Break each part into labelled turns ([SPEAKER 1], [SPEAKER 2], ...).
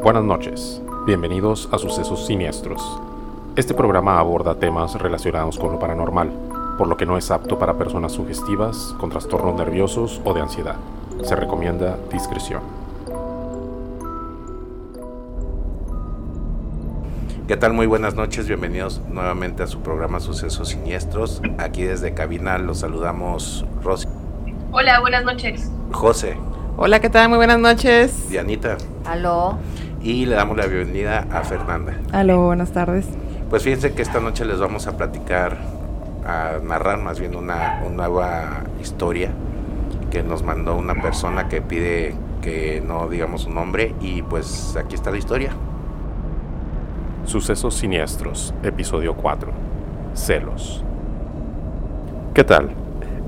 [SPEAKER 1] Buenas noches, bienvenidos a Sucesos Siniestros. Este programa aborda temas relacionados con lo paranormal, por lo que no es apto para personas sugestivas, con trastornos nerviosos o de ansiedad. Se recomienda discreción.
[SPEAKER 2] ¿Qué tal? Muy buenas noches, bienvenidos nuevamente a su programa Sucesos Siniestros. Aquí desde cabina los saludamos Rosy.
[SPEAKER 3] Hola, buenas noches.
[SPEAKER 2] José.
[SPEAKER 4] Hola, ¿qué tal? Muy buenas noches.
[SPEAKER 2] Dianita.
[SPEAKER 5] Aló.
[SPEAKER 2] Y le damos la bienvenida a Fernanda.
[SPEAKER 4] Aló, buenas tardes.
[SPEAKER 2] Pues fíjense que esta noche les vamos a platicar, a narrar más bien una, una nueva historia que nos mandó una persona que pide que no digamos su nombre y pues aquí está la historia.
[SPEAKER 1] Sucesos Siniestros, episodio 4. Celos. ¿Qué tal?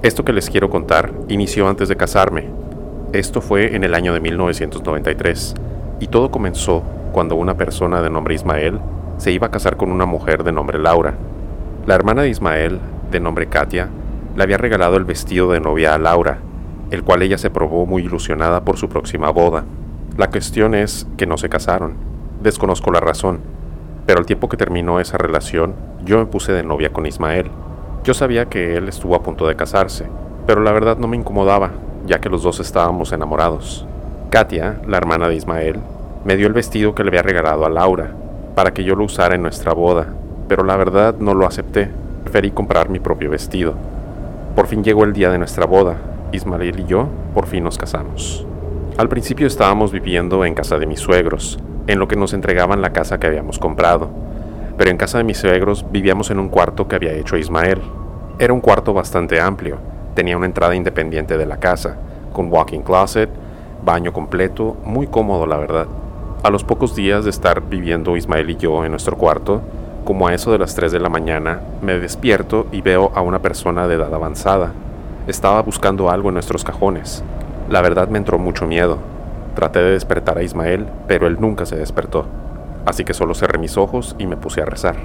[SPEAKER 1] Esto que les quiero contar inició antes de casarme. Esto fue en el año de 1993 y todo comenzó cuando una persona de nombre Ismael se iba a casar con una mujer de nombre Laura. La hermana de Ismael, de nombre Katia, le había regalado el vestido de novia a Laura, el cual ella se probó muy ilusionada por su próxima boda. La cuestión es que no se casaron. Desconozco la razón, pero al tiempo que terminó esa relación, yo me puse de novia con Ismael. Yo sabía que él estuvo a punto de casarse, pero la verdad no me incomodaba, ya que los dos estábamos enamorados. Katia, la hermana de Ismael, me dio el vestido que le había regalado a Laura, para que yo lo usara en nuestra boda, pero la verdad no lo acepté. Preferí comprar mi propio vestido. Por fin llegó el día de nuestra boda. Ismael y yo por fin nos casamos. Al principio estábamos viviendo en casa de mis suegros, en lo que nos entregaban la casa que habíamos comprado. Pero en casa de mis suegros vivíamos en un cuarto que había hecho Ismael. Era un cuarto bastante amplio, tenía una entrada independiente de la casa, con walking closet, baño completo, muy cómodo la verdad. A los pocos días de estar viviendo Ismael y yo en nuestro cuarto, como a eso de las 3 de la mañana, me despierto y veo a una persona de edad avanzada. Estaba buscando algo en nuestros cajones. La verdad me entró mucho miedo. Traté de despertar a Ismael, pero él nunca se despertó. Así que solo cerré mis ojos y me puse a rezar.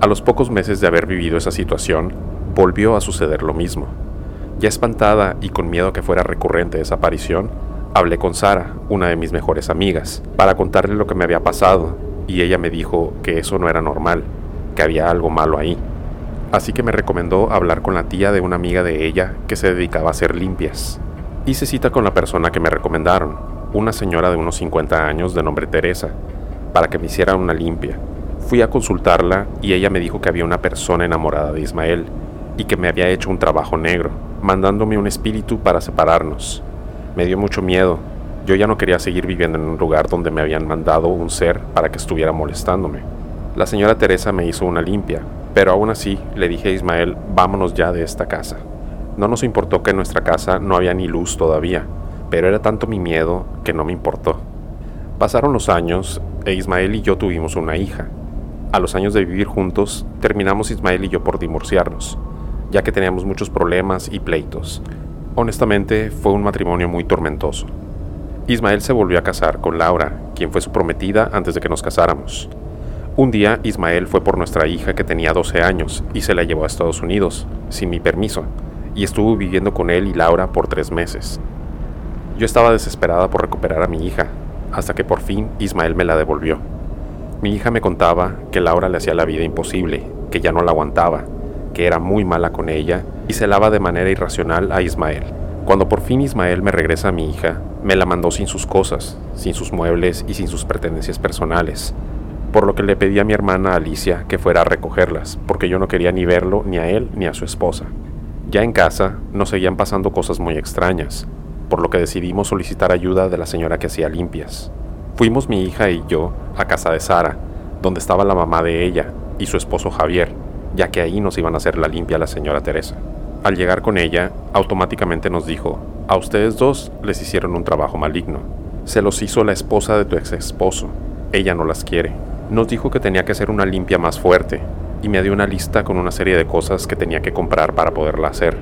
[SPEAKER 1] A los pocos meses de haber vivido esa situación, volvió a suceder lo mismo. Ya espantada y con miedo que fuera recurrente esa aparición, hablé con Sara, una de mis mejores amigas, para contarle lo que me había pasado, y ella me dijo que eso no era normal, que había algo malo ahí. Así que me recomendó hablar con la tía de una amiga de ella que se dedicaba a hacer limpias. Hice cita con la persona que me recomendaron, una señora de unos 50 años de nombre Teresa, para que me hiciera una limpia. Fui a consultarla y ella me dijo que había una persona enamorada de Ismael y que me había hecho un trabajo negro, mandándome un espíritu para separarnos. Me dio mucho miedo. Yo ya no quería seguir viviendo en un lugar donde me habían mandado un ser para que estuviera molestándome. La señora Teresa me hizo una limpia, pero aún así le dije a Ismael, vámonos ya de esta casa. No nos importó que en nuestra casa no había ni luz todavía, pero era tanto mi miedo que no me importó. Pasaron los años e Ismael y yo tuvimos una hija. A los años de vivir juntos, terminamos Ismael y yo por divorciarnos, ya que teníamos muchos problemas y pleitos. Honestamente, fue un matrimonio muy tormentoso. Ismael se volvió a casar con Laura, quien fue su prometida antes de que nos casáramos. Un día Ismael fue por nuestra hija que tenía 12 años y se la llevó a Estados Unidos, sin mi permiso, y estuvo viviendo con él y Laura por tres meses. Yo estaba desesperada por recuperar a mi hija, hasta que por fin Ismael me la devolvió. Mi hija me contaba que Laura le hacía la vida imposible, que ya no la aguantaba, que era muy mala con ella y celaba de manera irracional a Ismael. Cuando por fin Ismael me regresa a mi hija, me la mandó sin sus cosas, sin sus muebles y sin sus pertenencias personales, por lo que le pedí a mi hermana Alicia que fuera a recogerlas, porque yo no quería ni verlo ni a él ni a su esposa. Ya en casa nos seguían pasando cosas muy extrañas, por lo que decidimos solicitar ayuda de la señora que hacía limpias. Fuimos mi hija y yo a casa de Sara, donde estaba la mamá de ella y su esposo Javier, ya que ahí nos iban a hacer la limpia la señora Teresa. Al llegar con ella, automáticamente nos dijo, a ustedes dos les hicieron un trabajo maligno. Se los hizo la esposa de tu ex esposo. Ella no las quiere. Nos dijo que tenía que hacer una limpia más fuerte y me dio una lista con una serie de cosas que tenía que comprar para poderla hacer.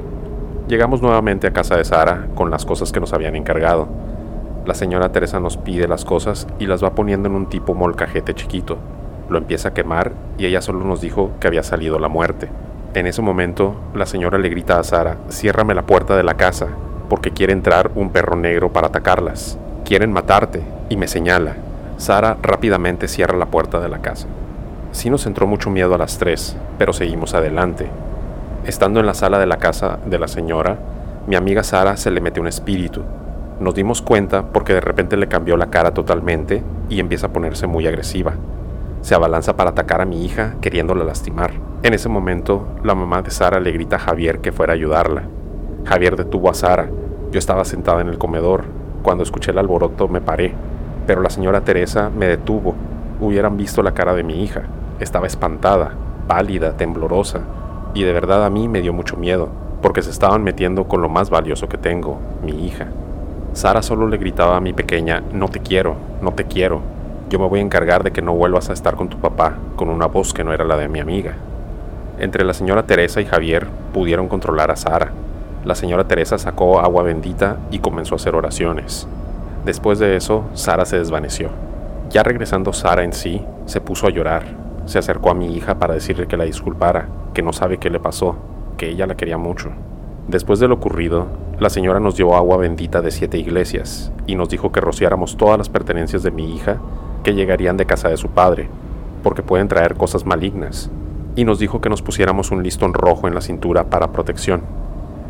[SPEAKER 1] Llegamos nuevamente a casa de Sara con las cosas que nos habían encargado. La señora Teresa nos pide las cosas y las va poniendo en un tipo molcajete chiquito. Lo empieza a quemar y ella solo nos dijo que había salido la muerte. En ese momento, la señora le grita a Sara, ciérrame la puerta de la casa, porque quiere entrar un perro negro para atacarlas. Quieren matarte, y me señala. Sara rápidamente cierra la puerta de la casa. Sí nos entró mucho miedo a las tres, pero seguimos adelante. Estando en la sala de la casa de la señora, mi amiga Sara se le mete un espíritu. Nos dimos cuenta porque de repente le cambió la cara totalmente y empieza a ponerse muy agresiva. Se abalanza para atacar a mi hija, queriéndola lastimar. En ese momento, la mamá de Sara le grita a Javier que fuera a ayudarla. Javier detuvo a Sara. Yo estaba sentada en el comedor. Cuando escuché el alboroto me paré, pero la señora Teresa me detuvo. Hubieran visto la cara de mi hija. Estaba espantada, pálida, temblorosa, y de verdad a mí me dio mucho miedo, porque se estaban metiendo con lo más valioso que tengo, mi hija. Sara solo le gritaba a mi pequeña, no te quiero, no te quiero. Yo me voy a encargar de que no vuelvas a estar con tu papá, con una voz que no era la de mi amiga. Entre la señora Teresa y Javier pudieron controlar a Sara. La señora Teresa sacó agua bendita y comenzó a hacer oraciones. Después de eso, Sara se desvaneció. Ya regresando Sara en sí, se puso a llorar. Se acercó a mi hija para decirle que la disculpara, que no sabe qué le pasó, que ella la quería mucho. Después de lo ocurrido, la señora nos dio agua bendita de siete iglesias y nos dijo que rociáramos todas las pertenencias de mi hija que llegarían de casa de su padre, porque pueden traer cosas malignas y nos dijo que nos pusiéramos un listón rojo en la cintura para protección.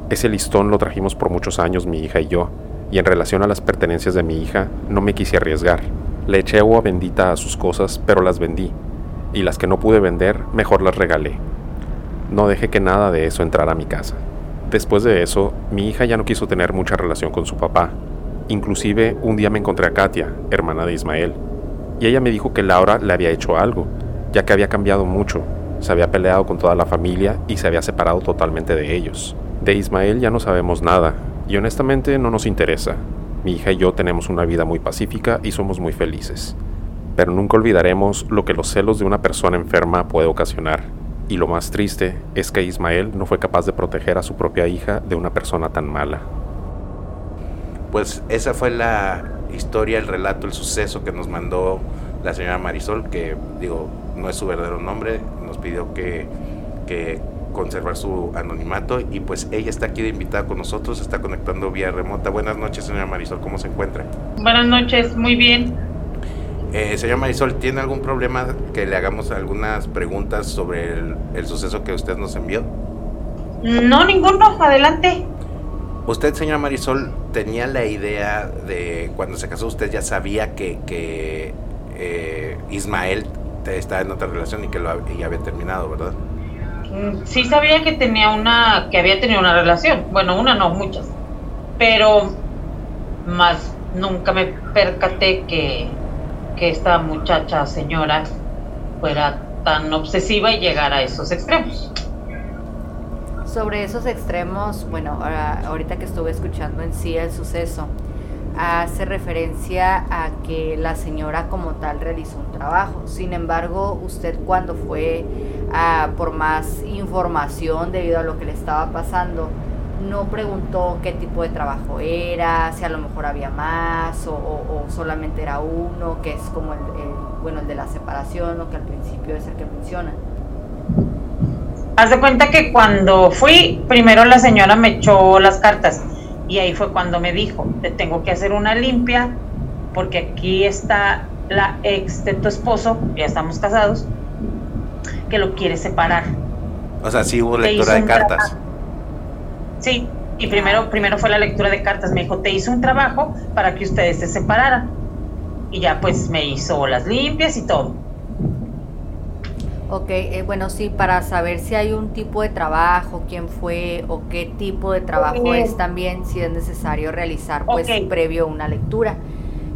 [SPEAKER 1] Ese listón lo trajimos por muchos años mi hija y yo, y en relación a las pertenencias de mi hija no me quise arriesgar. Le eché agua bendita a sus cosas, pero las vendí, y las que no pude vender, mejor las regalé. No dejé que nada de eso entrara a mi casa. Después de eso, mi hija ya no quiso tener mucha relación con su papá. Inclusive un día me encontré a Katia, hermana de Ismael, y ella me dijo que Laura le había hecho algo, ya que había cambiado mucho se había peleado con toda la familia y se había separado totalmente de ellos. De Ismael ya no sabemos nada, y honestamente no nos interesa. Mi hija y yo tenemos una vida muy pacífica y somos muy felices. Pero nunca olvidaremos lo que los celos de una persona enferma puede ocasionar. Y lo más triste es que Ismael no fue capaz de proteger a su propia hija de una persona tan mala.
[SPEAKER 2] Pues esa fue la historia, el relato, el suceso que nos mandó la señora Marisol, que digo, no es su verdadero nombre, nos pidió que, que conservar su anonimato y pues ella está aquí de invitada con nosotros, está conectando vía remota. Buenas noches, señora Marisol, ¿cómo se encuentra?
[SPEAKER 3] Buenas noches, muy bien.
[SPEAKER 2] Eh, señora Marisol, ¿tiene algún problema que le hagamos algunas preguntas sobre el, el suceso que usted nos envió?
[SPEAKER 3] No, ninguno, adelante.
[SPEAKER 2] Usted, señora Marisol, tenía la idea de cuando se casó, usted ya sabía que, eh, Ismael estaba en otra relación y que lo había terminado, ¿verdad?
[SPEAKER 3] Mm, sí sabía que tenía una, que había tenido una relación. Bueno, una no, muchas. Pero más nunca me percaté que, que esta muchacha, señora, fuera tan obsesiva y llegara a esos extremos.
[SPEAKER 5] Sobre esos extremos, bueno, ahorita que estuve escuchando en sí el suceso, hace referencia a que la señora como tal realizó un trabajo. Sin embargo, usted cuando fue por más información debido a lo que le estaba pasando, no preguntó qué tipo de trabajo era, si a lo mejor había más o, solamente era uno, que es como el, bueno, el de la separación, o que al principio es el que menciona.
[SPEAKER 3] Haz de cuenta que cuando fui, primero la señora me echó las cartas y ahí fue cuando me dijo, te tengo que hacer una limpia porque aquí está la ex de tu esposo, ya estamos casados, que lo quiere separar.
[SPEAKER 2] O sea, sí hubo lectura de cartas.
[SPEAKER 3] Sí, y primero, primero fue la lectura de cartas. Me dijo, te hizo un trabajo para que ustedes se separaran. Y ya pues me hizo las limpias y todo.
[SPEAKER 5] Ok, eh, bueno, sí, para saber si hay un tipo de trabajo, quién fue o qué tipo de trabajo es también, si es necesario realizar, pues previo una lectura.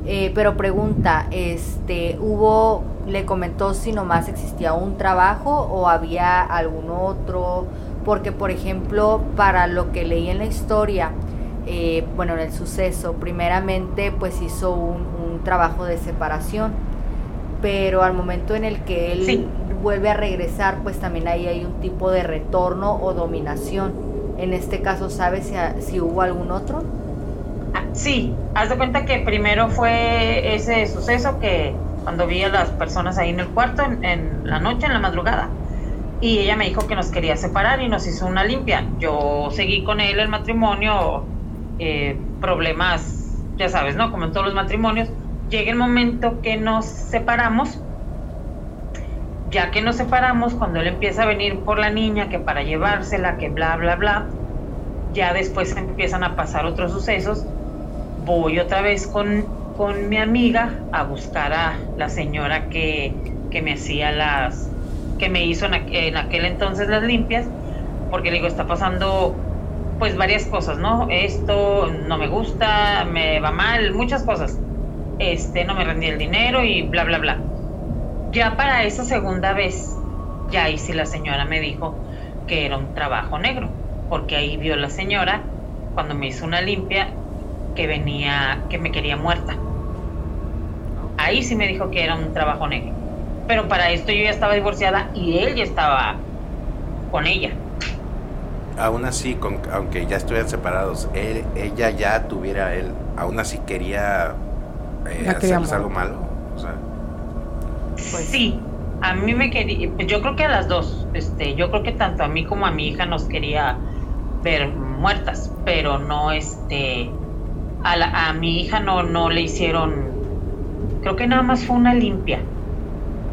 [SPEAKER 5] Eh, pero pregunta, este, ¿hubo, le comentó si nomás existía un trabajo o había algún otro? Porque, por ejemplo, para lo que leí en la historia, eh, bueno, en el suceso, primeramente, pues hizo un, un trabajo de separación pero al momento en el que él vuelve a regresar, pues también ahí hay un tipo de retorno o dominación. En este caso, ¿sabes si, hubo algún otro?
[SPEAKER 3] Ah, sí, haz de cuenta que primero fue ese suceso que cuando vi a las personas ahí en el cuarto en, la noche, en la madrugada, y ella me dijo que nos quería separar y nos hizo una limpia. Yo seguí con él el matrimonio, eh, problemas, ya sabes, ¿no? Como en todos los matrimonios, llega el momento que nos separamos. Ya que nos separamos, cuando él empieza a venir por la niña, que para llevársela, que bla, bla, bla, ya después empiezan a pasar otros sucesos. Voy otra vez con, con mi amiga a buscar a la señora que, que me hacía las, que me hizo en, aquel entonces las limpias, porque le digo, está pasando pues varias cosas, ¿no? Esto no me gusta, me va mal, muchas cosas este, no me rendí el dinero y bla, bla, bla. Ya para esa segunda vez, ya ahí sí la señora me dijo que era un trabajo negro, porque ahí vio la señora, cuando me hizo una limpia, que venía, que me quería muerta. Ahí sí me dijo que era un trabajo negro. Pero para esto yo ya estaba divorciada y él ya estaba con ella.
[SPEAKER 2] Aún así, con, aunque ya estuvieran separados, él, ella ya tuviera él, aún así quería eh, algo malo?
[SPEAKER 3] Pues sí, a mí me quería, yo creo que a las dos, este, yo creo que tanto a mí como a mi hija nos quería ver muertas, pero no, este, a, a mi hija no, no le hicieron, creo que nada más fue una limpia.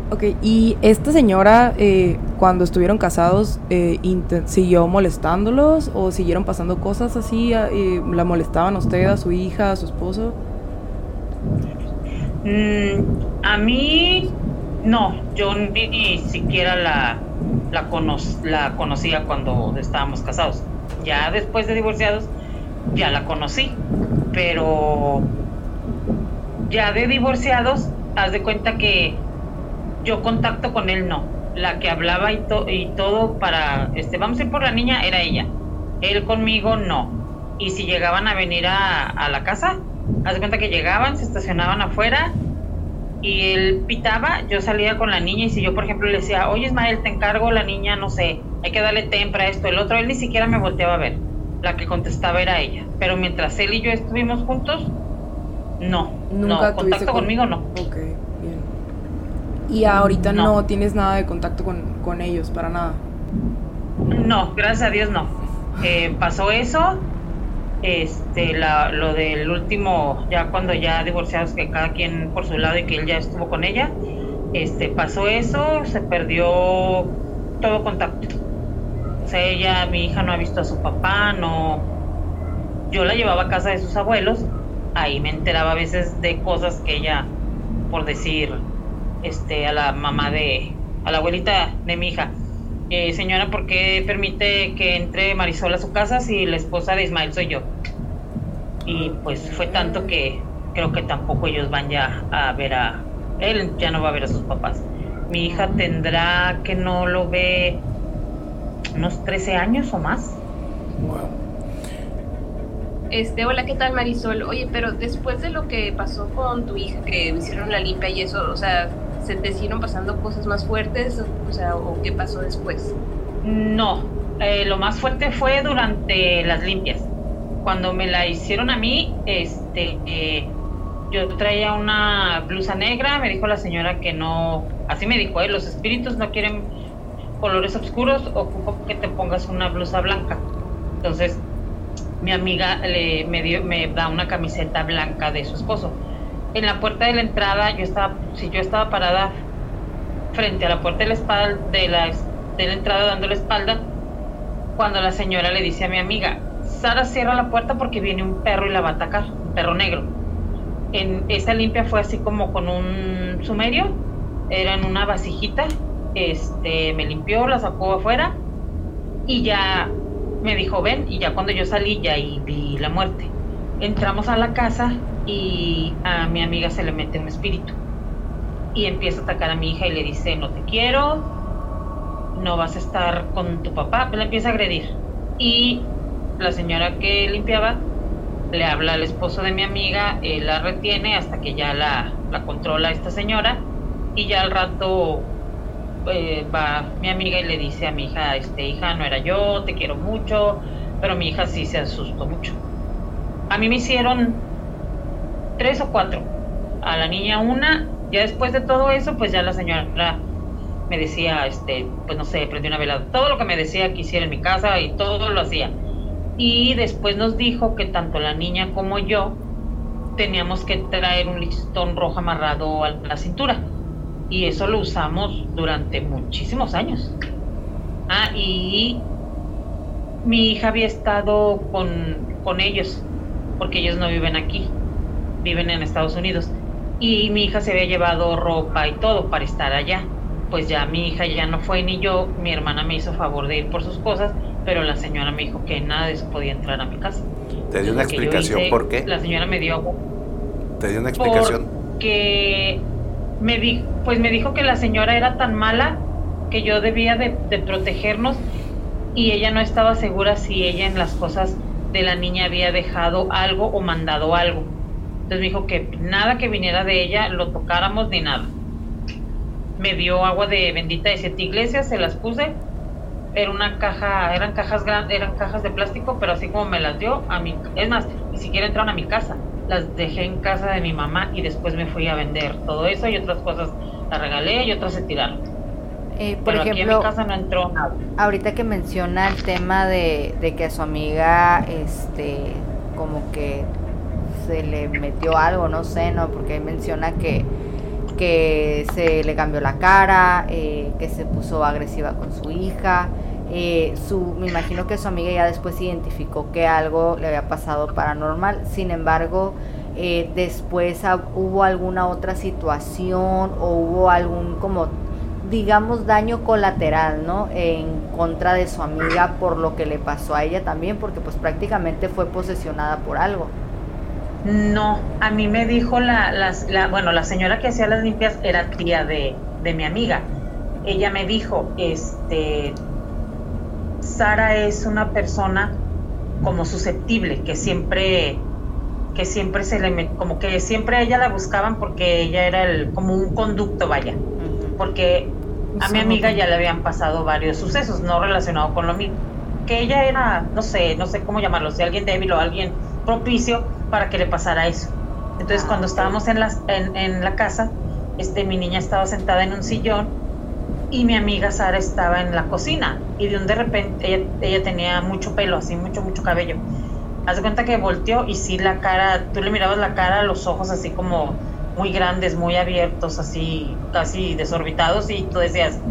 [SPEAKER 4] Ok, y esta señora, eh, cuando estuvieron casados, eh, ¿siguió molestándolos o siguieron pasando cosas así? Eh, ¿La molestaban a usted, a su hija, a su esposo?
[SPEAKER 3] Mm, a mí, no, yo ni, siquiera la, la, la conocía cuando estábamos casados. Ya después de divorciados, ya la conocí, pero ya de divorciados, haz de cuenta que yo contacto con él no. La que hablaba y, y todo para, este, vamos a ir por la niña, era ella. Él conmigo no. Y si llegaban a venir a, a la casa, Haz de cuenta que llegaban, se estacionaban afuera y él pitaba, yo salía con la niña y si yo, por ejemplo, le decía, oye Ismael, te encargo la niña, no sé, hay que darle tempra, esto, el otro, él ni siquiera me volteaba a ver. La que contestaba era ella. Pero mientras él y yo estuvimos juntos, no. ¿Nunca no, contacto conmigo no.
[SPEAKER 4] Ok, bien. Y ahorita no, tienes nada de contacto con, con, ellos, para nada.
[SPEAKER 3] No, gracias a Dios no. Eh, pasó eso este la, lo del último ya cuando ya divorciados que cada quien por su lado y que él ya estuvo con ella este pasó eso se perdió todo contacto. O sea ella mi hija no ha visto a su papá no yo la llevaba a casa de sus abuelos ahí me enteraba a veces de cosas que ella por decir este a la mamá de a la abuelita de mi hija eh, señora, ¿por qué permite que entre Marisol a su casa si la esposa de Ismael soy yo? Y pues fue tanto que creo que tampoco ellos van ya a ver a... Él ya no va a ver a sus papás. Mi hija tendrá que no lo ve unos 13 años o más.
[SPEAKER 6] Este, hola, ¿qué tal Marisol? Oye, pero después de lo que pasó con tu hija, que hicieron la limpia y eso, o sea, ¿se te siguieron pasando cosas más fuertes? O sea, ¿o qué pasó después?
[SPEAKER 3] No, eh, lo más fuerte fue durante las limpias. Cuando me la hicieron a mí, este, yo traía una blusa negra, me dijo la señora que no, así me dijo, eh, los espíritus no quieren colores oscuros, ocupo que te pongas una blusa blanca. Entonces, mi amiga le, me, dio, me da una camiseta blanca de su esposo en la puerta de la entrada, yo estaba, si yo estaba parada frente a la puerta de la, espalda, de la, de la entrada dando la espalda, cuando la señora le dice a mi amiga, Sara cierra la puerta porque viene un perro y la va a atacar, un perro negro. En esa limpia fue así como con un sumerio, era en una vasijita, este, me limpió, la sacó afuera y ya me dijo ven y ya cuando yo salí ya y vi la muerte. Entramos a la casa y a mi amiga se le mete un espíritu. Y empieza a atacar a mi hija y le dice no te quiero, no vas a estar con tu papá, la empieza a agredir. Y la señora que limpiaba le habla al esposo de mi amiga, él la retiene hasta que ya la, la controla esta señora. Y ya al rato eh, va mi amiga y le dice a mi hija, este hija no era yo, te quiero mucho, pero mi hija sí se asustó mucho. A mí me hicieron tres o cuatro. A la niña una, ya después de todo eso, pues ya la señora me decía, este, pues no sé, prendí una velada, todo lo que me decía que hiciera en mi casa y todo lo hacía. Y después nos dijo que tanto la niña como yo teníamos que traer un listón rojo amarrado a la cintura. Y eso lo usamos durante muchísimos años. Ah, y mi hija había estado con, con ellos, porque ellos no viven aquí, viven en Estados Unidos. Y mi hija se había llevado ropa y todo para estar allá. Pues ya mi hija ya no fue ni yo, mi hermana me hizo favor de ir por sus cosas, pero la señora me dijo que nada de eso podía entrar a mi casa.
[SPEAKER 2] ¿Te dio una explicación por qué?
[SPEAKER 3] La señora me dio...
[SPEAKER 2] ¿Te dio una explicación?
[SPEAKER 3] Que me dijo, pues me dijo que la señora era tan mala que yo debía de, de protegernos y ella no estaba segura si ella en las cosas de la niña había dejado algo o mandado algo. Entonces me dijo que nada que viniera de ella lo tocáramos ni nada. Me dio agua de bendita de siete iglesias, se las puse. Era una caja, eran cajas grandes, eran cajas de plástico, pero así como me las dio a mí, es más, ni siquiera entraron a mi casa. Las dejé en casa de mi mamá y después me fui a vender todo eso y otras cosas las regalé y otras se tiraron.
[SPEAKER 5] Eh, por ejemplo,
[SPEAKER 3] aquí en mi casa no entró nada.
[SPEAKER 5] Ahorita que menciona el tema de, de que a su amiga, este, como que se le metió algo, no sé, ¿no? Porque menciona que, que se le cambió la cara, eh, que se puso agresiva con su hija. Eh, su, me imagino que su amiga ya después identificó que algo le había pasado paranormal. Sin embargo, eh, después hubo alguna otra situación o hubo algún como digamos daño colateral, ¿no? En contra de su amiga por lo que le pasó a ella también, porque pues prácticamente fue posesionada por algo.
[SPEAKER 3] No, a mí me dijo la, la, bueno, la señora que hacía las limpias era tía de, de mi amiga. Ella me dijo, este, Sara es una persona como susceptible, que siempre, que siempre se le, como que siempre a ella la buscaban porque ella era el, como un conducto, vaya. Porque a mi amiga ya le habían pasado varios sucesos, no relacionados con lo mismo. Que ella era, no sé, no sé cómo llamarlo, si alguien débil o alguien propicio para que le pasara eso. Entonces
[SPEAKER 5] Ah,
[SPEAKER 3] cuando estábamos en la, en, en la casa, este, mi niña estaba sentada en un sillón y mi amiga Sara estaba en la cocina y de un de repente ella, ella tenía mucho pelo, así mucho, mucho cabello. Haz de cuenta que volteó y sí la cara, tú le mirabas la cara, los ojos así como muy grandes, muy abiertos, así casi desorbitados y tú decías,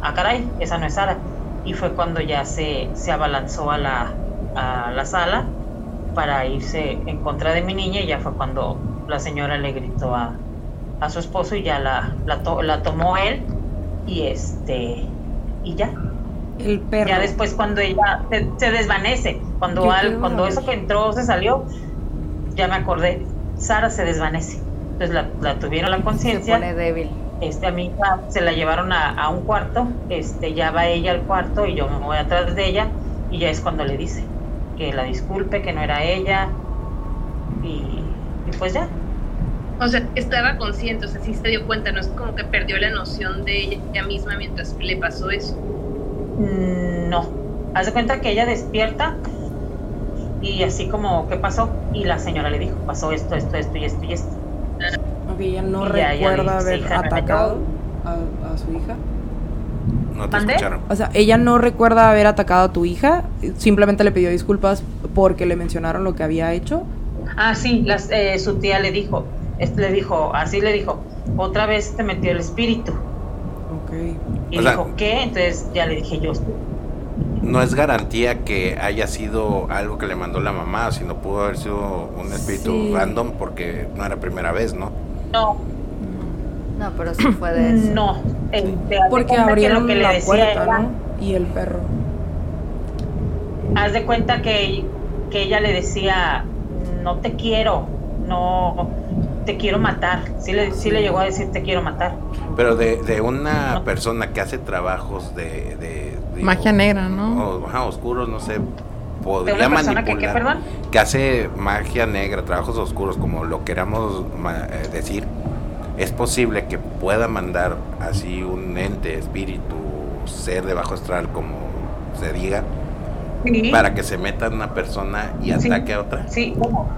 [SPEAKER 3] ah caray, esa no es Sara. Y fue cuando ya se, se abalanzó a la, a la sala para irse en contra de mi niña y ya fue cuando la señora le gritó a, a su esposo y ya la, la, to- la tomó él y este y ya.
[SPEAKER 4] El perro.
[SPEAKER 3] Ya después cuando ella se, se desvanece, cuando al- cuando eso que entró se salió, ya me acordé, Sara se desvanece. Entonces la, la tuvieron la
[SPEAKER 5] Se
[SPEAKER 3] conciencia,
[SPEAKER 5] pone débil.
[SPEAKER 3] este a mi hija se la llevaron a, a un cuarto, este ya va ella al cuarto y yo me voy atrás de ella y ya es cuando le dice que la disculpe, que no era ella y, y pues ya.
[SPEAKER 6] O sea, estaba consciente, o sea, sí se dio cuenta, no es como que perdió la noción de ella misma mientras le pasó eso.
[SPEAKER 3] Mm, No. Haz de cuenta que ella despierta y así como, ¿qué pasó? Y la señora le dijo, pasó esto, esto, esto y esto y esto.
[SPEAKER 4] Ok, ella no
[SPEAKER 3] Y ya, ya
[SPEAKER 4] recuerda haber atacado a, a su hija.
[SPEAKER 2] No te escucharon.
[SPEAKER 4] O sea, ella no recuerda haber atacado a tu hija, simplemente le pidió disculpas porque le mencionaron lo que había hecho.
[SPEAKER 3] Ah, sí, las, eh, su tía le dijo, le dijo, así le dijo, otra vez te metió el espíritu.
[SPEAKER 4] Ok.
[SPEAKER 3] Y
[SPEAKER 2] O sea-
[SPEAKER 3] dijo, ¿qué? Entonces ya le dije yo,
[SPEAKER 2] No es garantía que haya sido algo que le mandó la mamá, sino pudo haber sido un espíritu
[SPEAKER 4] Sí.
[SPEAKER 2] random porque no era primera vez, ¿no?
[SPEAKER 3] no,
[SPEAKER 5] No, pero sí fue de eso.
[SPEAKER 3] no. Este, de
[SPEAKER 4] Porque
[SPEAKER 3] que
[SPEAKER 4] abrieron
[SPEAKER 3] lo que le
[SPEAKER 4] la
[SPEAKER 3] decía
[SPEAKER 4] puerta,
[SPEAKER 3] era-
[SPEAKER 4] ¿no? Y el perro.
[SPEAKER 3] haz de cuenta que, que ella le decía, no te quiero, no, te quiero matar. Sí le, sí le llegó a decir, te quiero matar.
[SPEAKER 2] Pero de, de una persona que hace trabajos de... de- digo,
[SPEAKER 7] Magia negra, ¿no?
[SPEAKER 2] o- ajá, oscuros, no sé,
[SPEAKER 3] De
[SPEAKER 2] podría
[SPEAKER 3] una persona que, ¿qué,
[SPEAKER 2] manipular.
[SPEAKER 3] perdón?
[SPEAKER 2] que hace magia negra, trabajos oscuros, como lo queramos ma- eh, decir, es posible que pueda mandar así un ente, espíritu, ser de bajo astral, como se diga,
[SPEAKER 3] Sí,
[SPEAKER 2] para que se meta en una persona y
[SPEAKER 3] Sí.
[SPEAKER 2] ataque a otra.
[SPEAKER 3] sí, ¿cómo?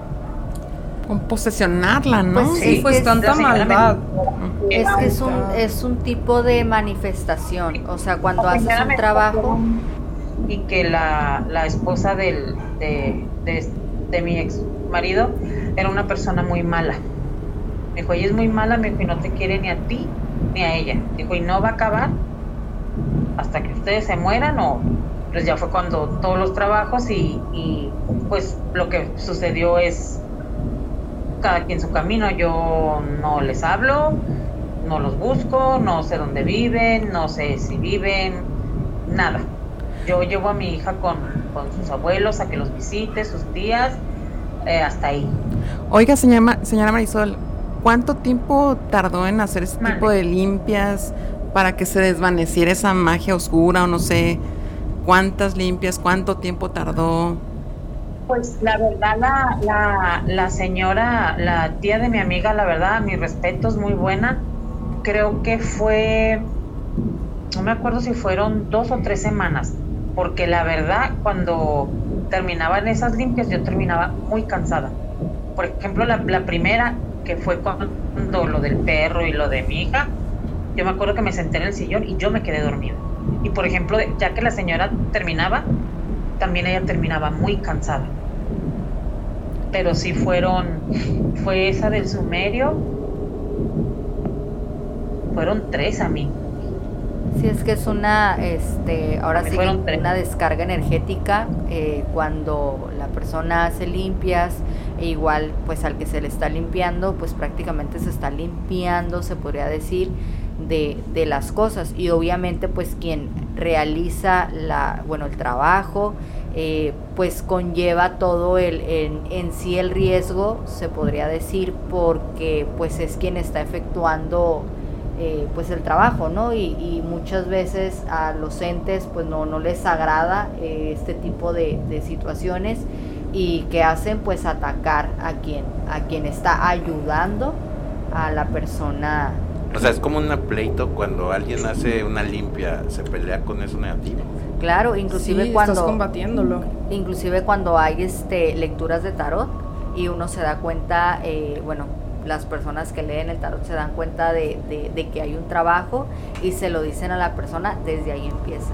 [SPEAKER 7] Con posesionarla, ¿no?
[SPEAKER 5] Pues
[SPEAKER 4] Sí,
[SPEAKER 5] Es
[SPEAKER 4] pues
[SPEAKER 5] que
[SPEAKER 4] tanta maldad.
[SPEAKER 5] Es que es un, es un tipo de manifestación. O sea, cuando haces un trabajo.
[SPEAKER 3] Y que la, la esposa del, de, de, de mi ex marido era una persona muy mala. Dijo, ella es muy mala, me dijo, y no te quiere ni a ti ni a ella. Dijo, y no va a acabar hasta que ustedes se mueran o pues ya fue cuando todos los trabajos y, y pues lo que sucedió es cada quien su camino. Yo no les hablo, no los busco, no sé dónde viven, no sé si viven, nada. Yo llevo a mi hija con, con sus abuelos a que los visite, sus tías, eh, hasta ahí.
[SPEAKER 7] Oiga, señora, señora Marisol, ¿cuánto tiempo tardó en hacer ese tipo de limpias para que se desvaneciera esa magia oscura o no sé cuántas limpias, cuánto tiempo tardó?
[SPEAKER 3] Pues la verdad, la, la, la señora, la tía de mi amiga, la verdad, mi respeto es muy buena. Creo que fue, no me acuerdo si fueron dos o tres semanas, porque la verdad, cuando terminaban esas limpias, yo terminaba muy cansada. Por ejemplo, la, la primera, que fue cuando lo del perro y lo de mi hija, yo me acuerdo que me senté en el sillón y yo me quedé dormida. Y por ejemplo, ya que la señora terminaba, también ella terminaba muy cansada. Pero sí fueron, fue esa del sumerio, fueron tres a mí.
[SPEAKER 5] Sí, es que es una, este, ahora sí, una descarga energética eh, cuando la persona hace limpias, e igual pues al que se le está limpiando, pues prácticamente se está limpiando, se podría decir, de, de las cosas. Y obviamente pues quien realiza la, bueno, el trabajo, eh, pues conlleva todo el, en, en, sí el riesgo, se podría decir, porque pues es quien está efectuando eh, pues el trabajo, ¿no? Y, muchas veces a los entes pues no, no les agrada eh, este tipo de, de, situaciones y que hacen pues atacar a quien, a quien está ayudando a la persona
[SPEAKER 2] o sea, es como un pleito cuando alguien hace una limpia, se pelea con eso negativo.
[SPEAKER 5] Claro, inclusive cuando
[SPEAKER 4] estás combatiéndolo.
[SPEAKER 5] Inclusive cuando hay este lecturas de tarot y uno se da cuenta, eh, bueno, las personas que leen el tarot se dan cuenta de, de, que hay un trabajo y se lo dicen a la persona, desde ahí empieza.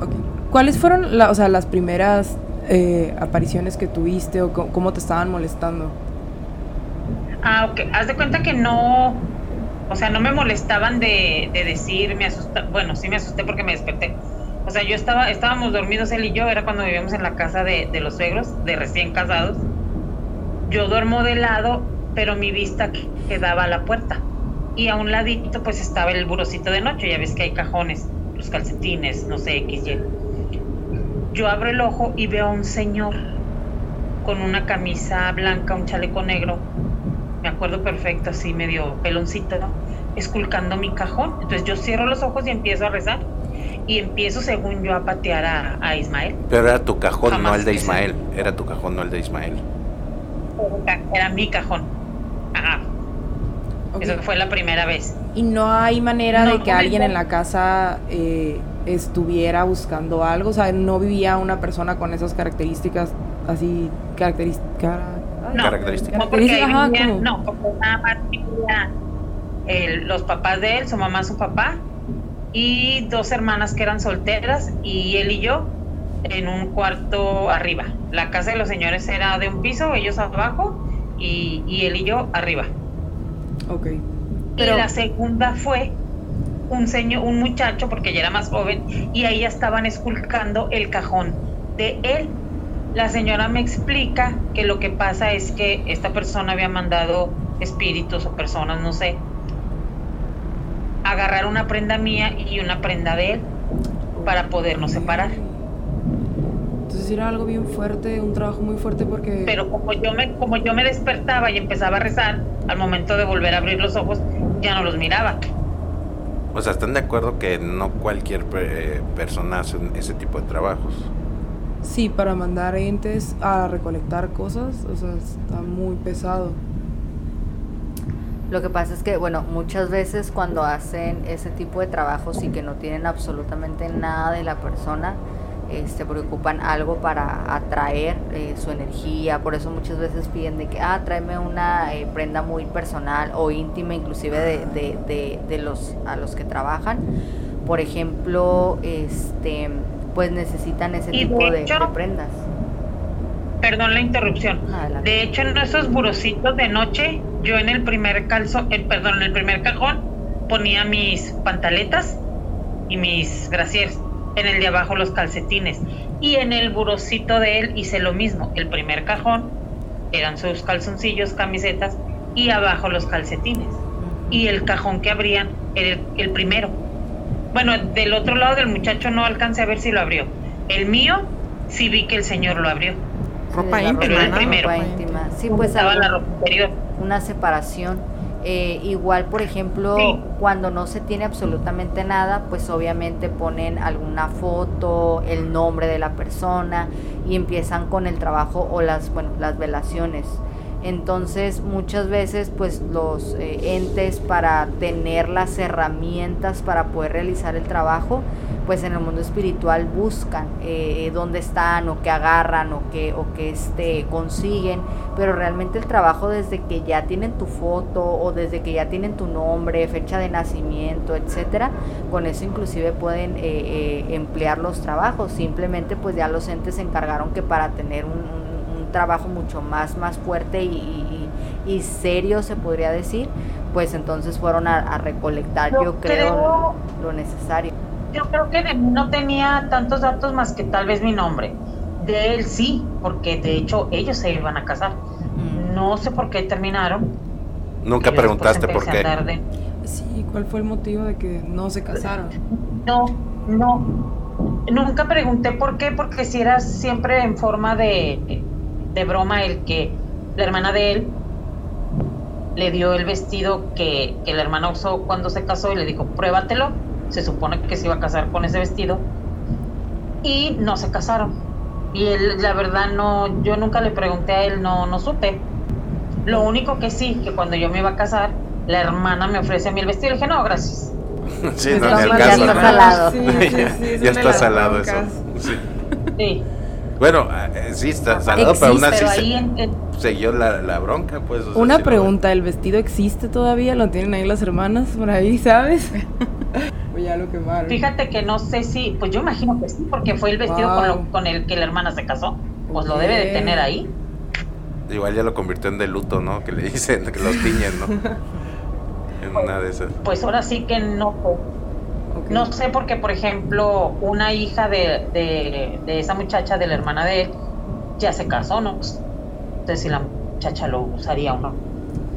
[SPEAKER 4] Okay. ¿Cuáles fueron la, o sea, las primeras eh, apariciones que tuviste o cómo te estaban molestando?
[SPEAKER 3] Ah, ok. Haz de cuenta que no, o sea, no me molestaban de, de decir, me asusté, bueno, sí me asusté porque me desperté. O sea, yo estaba, estábamos dormidos él y yo, era cuando vivíamos en la casa de, de los suegros, de recién casados. Yo duermo de lado, pero mi vista quedaba a la puerta. Y a un ladito pues estaba el burocito de noche, ya ves que hay cajones, los calcetines, no sé, X, Y. Yo abro el ojo y veo a un señor con una camisa blanca, un chaleco negro, me acuerdo perfecto, así medio peloncito, ¿no? esculcando mi cajón. Entonces yo cierro los ojos y empiezo a rezar. Y empiezo, según yo, a patear a, Ismael.
[SPEAKER 2] Pero era tu cajón, no el de Ismael. Era tu cajón, no el de Ismael.
[SPEAKER 3] Era mi cajón. Ajá. Eso fue la primera vez.
[SPEAKER 4] ¿Y no hay manera de que alguien en la casa eh, estuviera buscando algo? O sea, ¿no vivía una persona con esas características así, características
[SPEAKER 3] no, características. No, porque, no, porque nada más los papás de él, su mamá, su papá, y dos hermanas que eran solteras, y él y yo en un cuarto arriba. La casa de los señores era de un piso, ellos abajo, y, y él y yo arriba.
[SPEAKER 4] Ok.
[SPEAKER 3] Pero... Y la segunda fue un señor, un muchacho, porque ya era más joven, y ahí estaban esculcando el cajón de él la señora me explica que lo que pasa es que esta persona había mandado espíritus o personas, no sé, agarrar una prenda mía y una prenda de él para podernos separar.
[SPEAKER 4] Entonces era algo bien fuerte, un trabajo muy fuerte porque...
[SPEAKER 3] Pero como yo me, como yo me despertaba y empezaba a rezar, al momento de volver a abrir los ojos, ya no los miraba.
[SPEAKER 2] O sea, ¿están de acuerdo que no cualquier eh, persona hace ese tipo de trabajos?
[SPEAKER 4] Sí, para mandar entes a recolectar cosas, o sea, está muy pesado.
[SPEAKER 5] Lo que pasa es que, bueno, muchas veces cuando hacen ese tipo de trabajos y que no tienen absolutamente nada de la persona, este, preocupan algo para atraer eh, su energía, por eso muchas veces piden de que, ah, tráeme una eh, prenda muy personal o íntima, inclusive de, de, de, de, los a los que trabajan. Por ejemplo, este pues necesitan ese tipo de, prendas.
[SPEAKER 3] perdón la interrupción. De hecho, en esos burocitos de noche, yo en el primer calzo, el, perdón, en el primer cajón ponía mis pantaletas y mis brasiers. En el de abajo los calcetines. Y en el burocito de él hice lo mismo. El primer cajón eran sus calzoncillos, camisetas y abajo los calcetines. Y el cajón que abrían era el, el primero. Bueno, del otro lado del muchacho no alcancé a ver si lo abrió. El mío sí vi que el señor lo abrió.
[SPEAKER 7] Ropa íntima,
[SPEAKER 3] el primero.
[SPEAKER 5] Ropa íntima. Sí, pues
[SPEAKER 3] Estaba la ropa interior.
[SPEAKER 5] una separación. Eh, igual, por ejemplo,
[SPEAKER 3] Sí.
[SPEAKER 5] cuando no se tiene absolutamente nada, pues obviamente ponen alguna foto, el nombre de la persona y empiezan con el trabajo o las, bueno, las velaciones. Entonces, muchas veces, pues los eh, entes para tener las herramientas para poder realizar el trabajo, pues en el mundo espiritual buscan eh, dónde están o qué agarran o qué, o qué este, consiguen, pero realmente el trabajo desde que ya tienen tu foto o desde que ya tienen tu nombre, fecha de nacimiento, etcétera, con eso inclusive pueden eh, eh, emplear los trabajos. Simplemente pues ya los entes se encargaron que para tener un, un- un trabajo mucho más, más fuerte y, y- y- y serio se podría decir, pues entonces fueron a, a recolectar
[SPEAKER 3] Yo
[SPEAKER 5] yo creo
[SPEAKER 3] creo-
[SPEAKER 5] lo necesario.
[SPEAKER 3] Yo creo que de mí no tenía tantos datos más que tal vez mi nombre. De él sí, porque de hecho ellos se iban a casar. No sé por qué terminaron.
[SPEAKER 2] Nunca preguntaste por qué.
[SPEAKER 3] de-
[SPEAKER 4] Sí, ¿cuál fue el motivo de que no se casaron?
[SPEAKER 3] No, no. Nunca pregunté por qué, porque si era siempre en forma de, de broma el que la hermana de él le dio el vestido que, que la hermana usó cuando se casó y le dijo, pruébatelo. Se supone que se iba a casar con ese vestido. Y no se casaron. Y él, la verdad, no, yo nunca le pregunté a él, no, no supe. Lo único que sí, que cuando yo me iba a casar, la hermana me ofrece a mí el vestido. Le dije, no, gracias.
[SPEAKER 2] Sí,
[SPEAKER 4] Pues
[SPEAKER 2] no,
[SPEAKER 4] ya
[SPEAKER 5] está
[SPEAKER 2] ¿no?
[SPEAKER 5] salado.
[SPEAKER 4] Sí, sí, sí,
[SPEAKER 2] ya está salado eso.
[SPEAKER 4] broncas.
[SPEAKER 2] Sí.
[SPEAKER 3] Sí.
[SPEAKER 2] Bueno, eh, sí está salado, pero aún así
[SPEAKER 3] Pero
[SPEAKER 2] se-
[SPEAKER 3] ahí en- en-
[SPEAKER 2] siguió la, la bronca, pues. o sea,
[SPEAKER 4] Una
[SPEAKER 2] lo-
[SPEAKER 4] pregunta, ¿el vestido existe todavía? ¿Lo tienen ahí las hermanas por ahí, sabes? lo quemaron.
[SPEAKER 3] Fíjate que no sé si, pues yo imagino que sí, porque fue el vestido con, lo- con el que la hermana se casó. Pues lo debe de tener ahí.
[SPEAKER 2] Igual ya lo convirtió en de luto, ¿no? Que le dicen, que los tiñen, ¿no? en una de esas.
[SPEAKER 3] Pues ahora sí que no. No sé porque, por ejemplo, una hija de, de, de esa muchacha, de la hermana de él, ya se casó, ¿no? Pues, No sé si la muchacha lo usaría o no.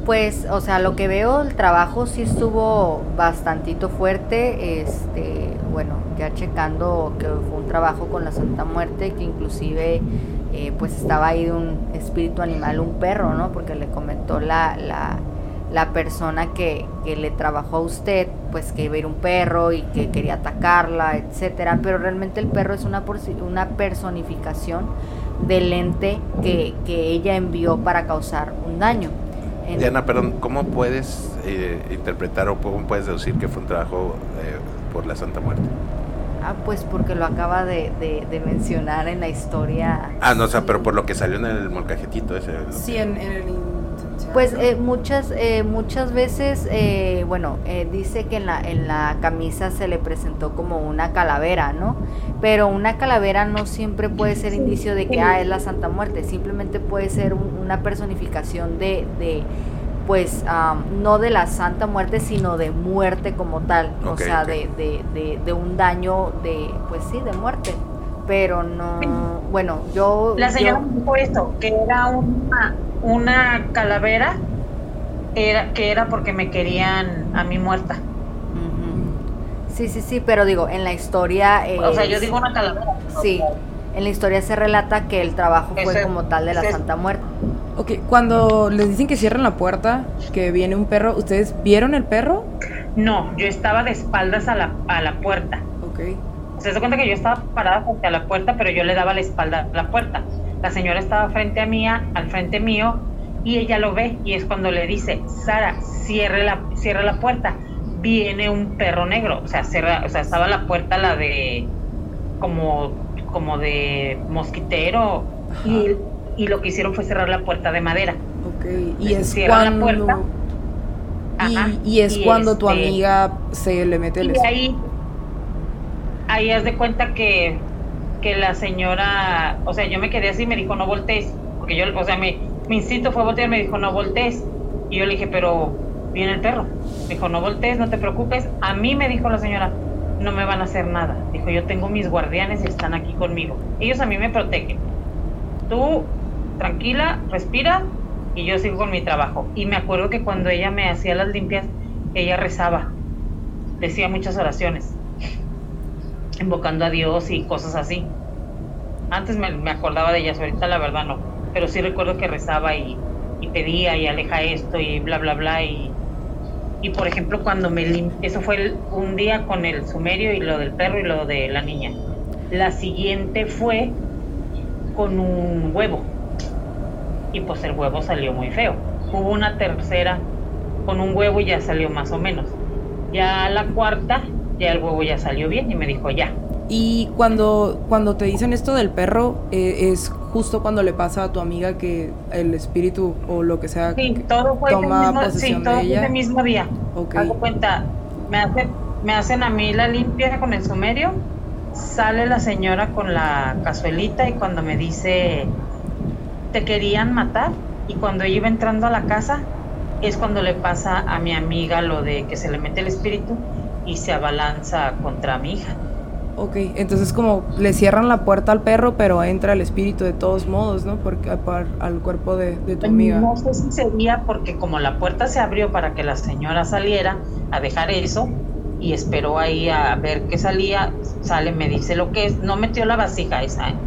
[SPEAKER 5] Pues, o sea, lo que veo, el trabajo sí estuvo bastantito fuerte. Este, bueno, ya checando que fue un trabajo con la Santa Muerte, que inclusive, eh, pues estaba ahí un espíritu animal, un perro, ¿no? Porque le comentó la, la, la persona que, que le trabajó a usted, pues que iba a ir un perro y que quería atacarla, etcétera. Pero realmente el perro es una, una personificación del ente que, que ella envió para causar un daño. En-
[SPEAKER 2] Diana, perdón, ¿cómo puedes eh, interpretar o cómo puedes deducir que fue un trabajo eh, por la Santa Muerte?
[SPEAKER 5] Ah, pues porque lo acaba de, de- de mencionar en la historia.
[SPEAKER 2] Ah, no, o sea, pero por lo que salió en el molcajetito ese.
[SPEAKER 4] Sí,
[SPEAKER 2] que-
[SPEAKER 4] en, en el
[SPEAKER 5] Pues eh, muchas eh, muchas veces, eh, bueno, eh, dice que en la, en la camisa se le presentó como una calavera, ¿no? Pero una calavera no siempre puede ser indicio de que ah, es la Santa Muerte, simplemente puede ser un- una personificación de, de pues, am, no de la Santa Muerte, sino de muerte como tal, o sea, de, de, de, de un daño de, pues sí, de muerte. Pero no, bueno, yo...
[SPEAKER 3] La señora
[SPEAKER 5] yo-
[SPEAKER 3] me dijo esto, que era una, una calavera, era, que era porque me querían a mí muerta.
[SPEAKER 5] Sí, sí, sí, pero digo, en la historia...
[SPEAKER 3] O sea, yo digo una calavera.
[SPEAKER 5] Sí, en la historia se relata que el trabajo fue como tal de la Santa Muerte.
[SPEAKER 4] Ok, cuando les dicen que cierran la puerta, que viene un perro, ¿ustedes vieron el perro?
[SPEAKER 3] No, yo estaba de espaldas a la, a la puerta.
[SPEAKER 4] Ok.
[SPEAKER 3] Se da cuenta que yo estaba parada frente a la puerta, pero yo le daba la espalda a la puerta. La señora estaba frente a mía, al frente mío, y ella lo ve y es cuando le dice, Sara, cierre la, cierra la puerta. Viene un perro negro, o sea, cierra, o sea, estaba la puerta la de como, como de mosquitero y, y lo que hicieron fue cerrar la puerta de madera.
[SPEAKER 4] Ok, y es
[SPEAKER 3] Cierran la
[SPEAKER 4] cuando...
[SPEAKER 3] puerta.
[SPEAKER 4] Y,
[SPEAKER 3] Ajá,
[SPEAKER 4] y es
[SPEAKER 3] y
[SPEAKER 4] cuando tu
[SPEAKER 3] este-
[SPEAKER 4] amiga se le mete el...
[SPEAKER 3] Y ahí, ahí haz de cuenta que que la señora, o sea, yo me quedé así, me dijo, no voltees, porque yo, o sea, mi, mi instinto fue voltear, me dijo, no voltees. Y yo le dije, pero viene el perro. Me dijo, no voltees, no te preocupes. A mí me dijo la señora, no me van a hacer nada. Dijo, yo tengo mis guardianes y están aquí conmigo. Ellos a mí me protegen. Tú, tranquila, respira y yo sigo con mi trabajo. Y me acuerdo que cuando ella me hacía las limpias, ella rezaba, decía muchas oraciones, invocando a Dios y cosas así. Antes me, acordaba de ellas, ahorita la verdad no, pero sí recuerdo que rezaba y, y pedía y aleja esto y bla, bla, bla. Y, y por ejemplo, cuando me limpié, eso fue un día con el sumerio y lo del perro y lo de la niña. La siguiente fue con un huevo. Y pues el huevo salió muy feo. Hubo una tercera con un huevo y ya salió más o menos. Ya la cuarta, ya el huevo ya salió bien y me dijo ya.
[SPEAKER 4] Y cuando, cuando te dicen esto del perro, eh, es justo cuando le pasa a tu amiga que el espíritu o lo que sea
[SPEAKER 3] sí, todo fue
[SPEAKER 4] toma
[SPEAKER 3] mismo,
[SPEAKER 4] posesión
[SPEAKER 3] sí, todo
[SPEAKER 4] de
[SPEAKER 3] fue
[SPEAKER 4] ella.
[SPEAKER 3] ese mismo día.
[SPEAKER 4] Ok.
[SPEAKER 3] Hago cuenta, me hacen, me hacen a mí la limpia con el sumerio, sale la señora con la cazuelita y cuando me dice, te querían matar, y cuando ella iba entrando a la casa, es cuando le pasa a mi amiga lo de que se le mete el espíritu y se abalanza contra mi hija.
[SPEAKER 4] Ok, entonces como le cierran la puerta al perro, pero entra el espíritu de todos modos, ¿no? Porque par- al cuerpo de, de tu amiga.
[SPEAKER 3] No sé si sería porque como la puerta se abrió para que la señora saliera a dejar eso y esperó ahí a ver qué salía, sale, me dice lo que es, no metió la vasija esa, ¿eh?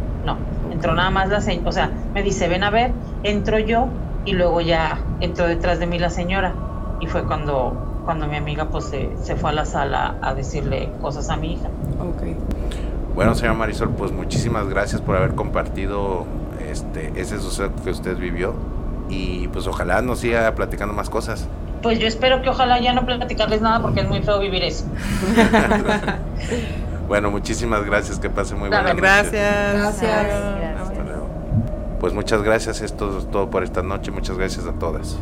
[SPEAKER 3] Entró nada más la señora, o sea, me dice, ven a ver, entro yo y luego ya entró detrás de mí la señora y fue cuando cuando mi amiga pues se, se fue a la sala a decirle cosas a mi hija.
[SPEAKER 4] Ok.
[SPEAKER 2] Bueno, señora Marisol, pues muchísimas gracias por haber compartido este ese suceso que usted vivió y pues ojalá nos siga platicando más cosas.
[SPEAKER 3] Pues yo espero que ojalá ya no platicarles nada porque es muy feo vivir eso.
[SPEAKER 2] Bueno, muchísimas gracias, que pase muy
[SPEAKER 3] Dale,
[SPEAKER 2] buena noche.
[SPEAKER 7] Gracias.
[SPEAKER 4] Gracias.
[SPEAKER 2] Pues muchas gracias, esto es todo por esta noche, muchas gracias a todas.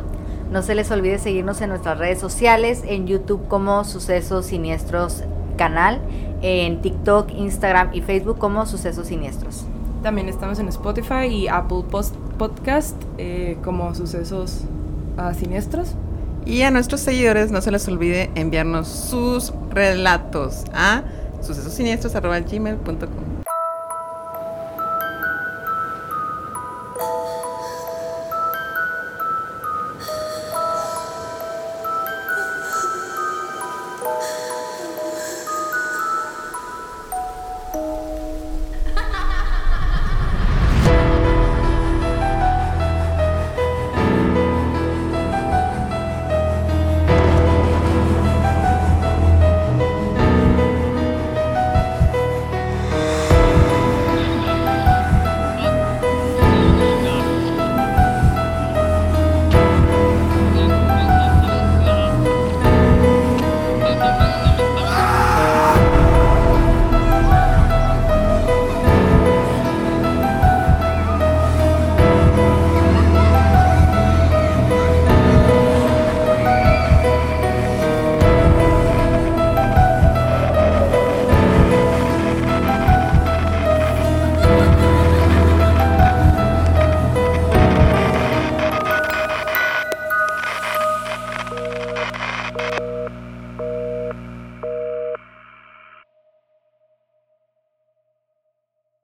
[SPEAKER 5] No se les olvide seguirnos en nuestras redes sociales, en YouTube como Sucesos Siniestros Canal, en TikTok, Instagram y Facebook como Sucesos Siniestros.
[SPEAKER 4] También estamos en Spotify y Apple Post Podcast eh, como sucesos ah, siniestros.
[SPEAKER 7] Y a nuestros seguidores no se les olvide enviarnos sus relatos a sucesosiniestros.gmail.com